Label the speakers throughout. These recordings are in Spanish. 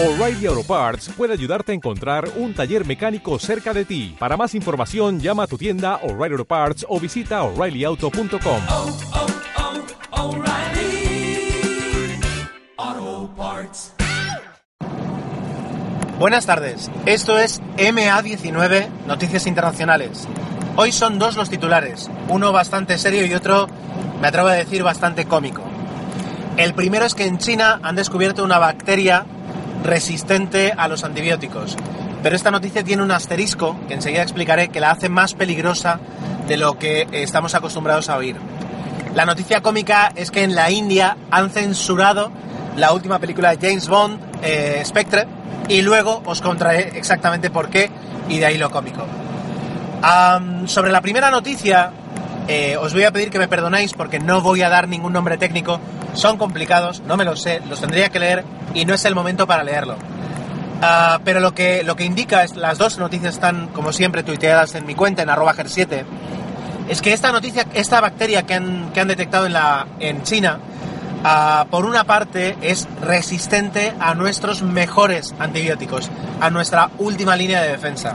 Speaker 1: O'Reilly Auto Parts puede ayudarte a encontrar un taller mecánico cerca de ti. Para más información, llama a tu tienda O'Reilly Auto Parts o visita oreillyauto.com.
Speaker 2: oh, oh, O'Reilly Auto Parts.
Speaker 3: Buenas tardes, esto es MA19 Noticias Internacionales. Hoy son dos los titulares, uno bastante serio y otro, me atrevo a decir, bastante cómico. El primero es que en China han descubierto una bacteria resistente a los antibióticos, pero esta noticia tiene un asterisco que enseguida explicaré que la hace más peligrosa de lo que estamos acostumbrados a oír. La noticia cómica es que en la India han censurado la última película de James Bond, eh, Spectre, y luego os contaré exactamente por qué y de ahí lo cómico. Sobre la primera noticia, eh, os voy a pedir que me perdonéis porque no voy a dar ningún nombre técnico. Son complicados, no me los sé, los tendría que leer y no es el momento para leerlo. Ah, pero lo que, lo que indica, es, las dos noticias están, como siempre, tuiteadas en mi cuenta, en arroba ger7, es que esta noticia, esta bacteria que han, que han detectado en, la, en China, ah, por una parte es resistente a nuestros mejores antibióticos, a nuestra última línea de defensa.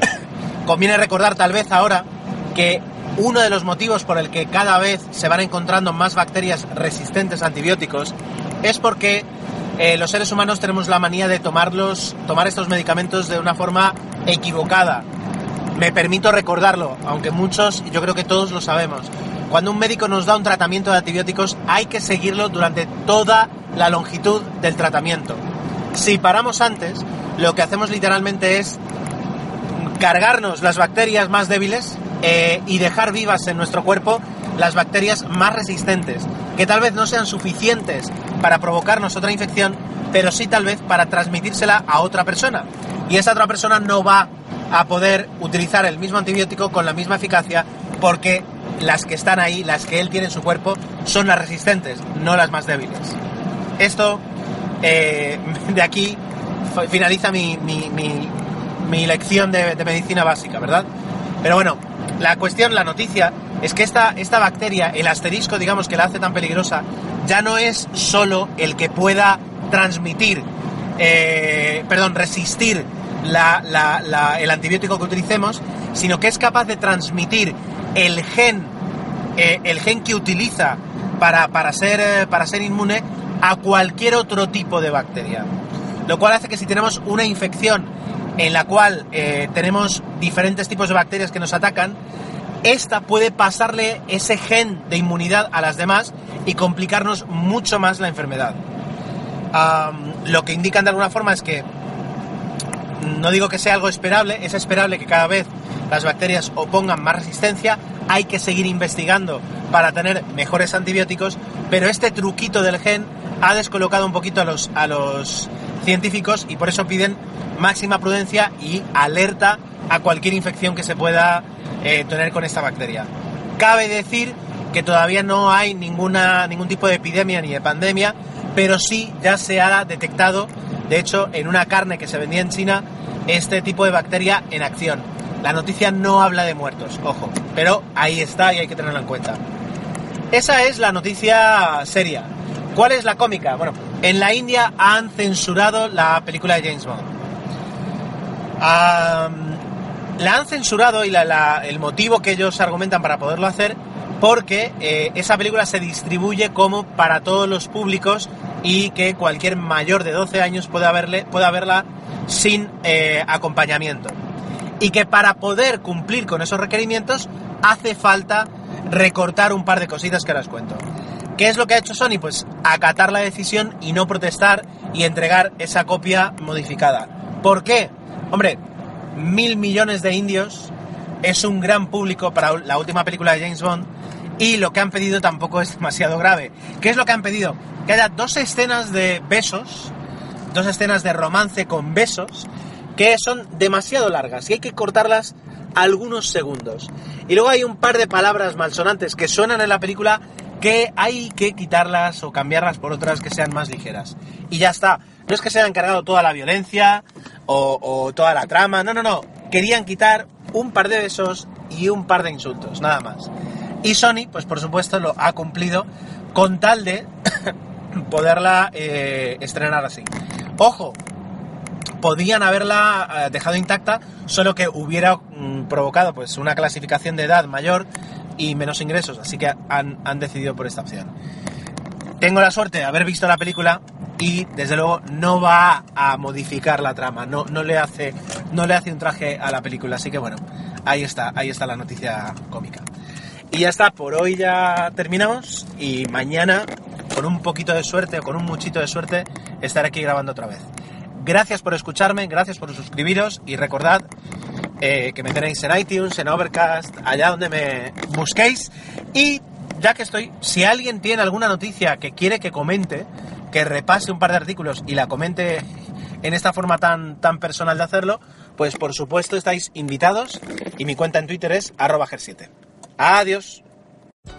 Speaker 3: Conviene recordar tal vez ahora que uno de los motivos por el que cada vez se van encontrando más bacterias resistentes a antibióticos es porque eh, los seres humanos tenemos la manía de tomarlos, tomar estos medicamentos de una forma equivocada. Me permito recordarlo, aunque muchos, yo creo que todos lo sabemos. Cuando un médico nos da un tratamiento de antibióticos hay que seguirlo durante toda la longitud del tratamiento. Si paramos antes, lo que hacemos literalmente es cargarnos las bacterias más débiles eh, y dejar vivas en nuestro cuerpo las bacterias más resistentes, que tal vez no sean suficientes para provocarnos otra infección, pero sí tal vez para transmitírsela a otra persona. Y esa otra persona no va a poder utilizar el mismo antibiótico con la misma eficacia porque las que están ahí, las que él tiene en su cuerpo, son las resistentes, no las más débiles. Esto, eh, de aquí, finaliza mi, mi- mi- mi lección de, de medicina básica, ¿verdad? Pero bueno, la cuestión, la noticia, es que esta, esta bacteria, el asterisco, digamos, que la hace tan peligrosa, ya no es solo el que pueda transmitir, eh, perdón, resistir el antibiótico que utilicemos, sino que es capaz de transmitir el gen, eh, el gen que utiliza para, para ser, eh, para ser inmune a cualquier otro tipo de bacteria. Lo cual hace que si tenemos una infección en la cual eh, tenemos diferentes tipos de bacterias que nos atacan, esta puede pasarle ese gen de inmunidad a las demás y complicarnos mucho más la enfermedad. Lo que indican de alguna forma es que no digo que sea algo esperable, es esperable que cada vez las bacterias opongan más resistencia, hay que seguir investigando para tener mejores antibióticos, pero este truquito del gen ha descolocado un poquito a los, a los científicos y por eso piden máxima prudencia y alerta a cualquier infección que se pueda eh, tener con esta bacteria. Cabe decir que todavía no hay ninguna, ningún tipo de epidemia ni de pandemia, pero sí ya se ha detectado, de hecho, en una carne que se vendía en China, este tipo de bacteria en acción. La noticia no habla de muertos, ojo, pero ahí está y hay que tenerlo en cuenta. Esa es la noticia seria. ¿Cuál es la cómica? Bueno, en la India han censurado la película de James Bond. La han censurado y el motivo que ellos argumentan para poderlo hacer porque eh, esa película se distribuye como para todos los públicos y que cualquier mayor de 12 años pueda verla sin eh, acompañamiento. Y que para poder cumplir con esos requerimientos hace falta recortar un par de cositas que ahora os cuento. ¿Qué es lo que ha hecho Sony? Pues acatar la decisión y no protestar y entregar esa copia modificada. ¿Por qué? Hombre, mil millones de indios es un gran público para la última película de James Bond y lo que han pedido tampoco es demasiado grave. ¿Qué es lo que han pedido? Que haya dos escenas de besos, dos escenas de romance con besos, que son demasiado largas y hay que cortarlas algunos segundos. Y luego hay un par de palabras malsonantes que suenan en la película que hay que quitarlas o cambiarlas por otras que sean más ligeras. Y ya está. No es que se hayan cargado toda la violencia o, toda la trama, no, no, no. Querían quitar un par de besos y un par de insultos, nada más. Y Sony, pues por supuesto, lo ha cumplido con tal de poderla eh, estrenar así. Ojo, podían haberla eh, dejado intacta, solo que hubiera mm, provocado pues una clasificación de edad mayor y menos ingresos, así que han decidido por esta opción. Tengo la suerte de haber visto la película y desde luego no va a modificar la trama, no, no, le hace, no le hace un traje a la película, así que bueno, ahí está, ahí está la noticia cómica. Y ya está, por hoy ya terminamos y mañana, con un poquito de suerte o con un muchito de suerte, estaré aquí grabando otra vez. Gracias por escucharme, gracias por suscribiros y recordad eh, que me tenéis en iTunes, en Overcast, allá donde me busquéis. Y ya que estoy, si alguien tiene alguna noticia que quiere que comente, que repase un par de artículos y la comente en esta forma tan, tan personal de hacerlo, pues por supuesto estáis invitados y mi cuenta en Twitter es arroba ger7. Adiós.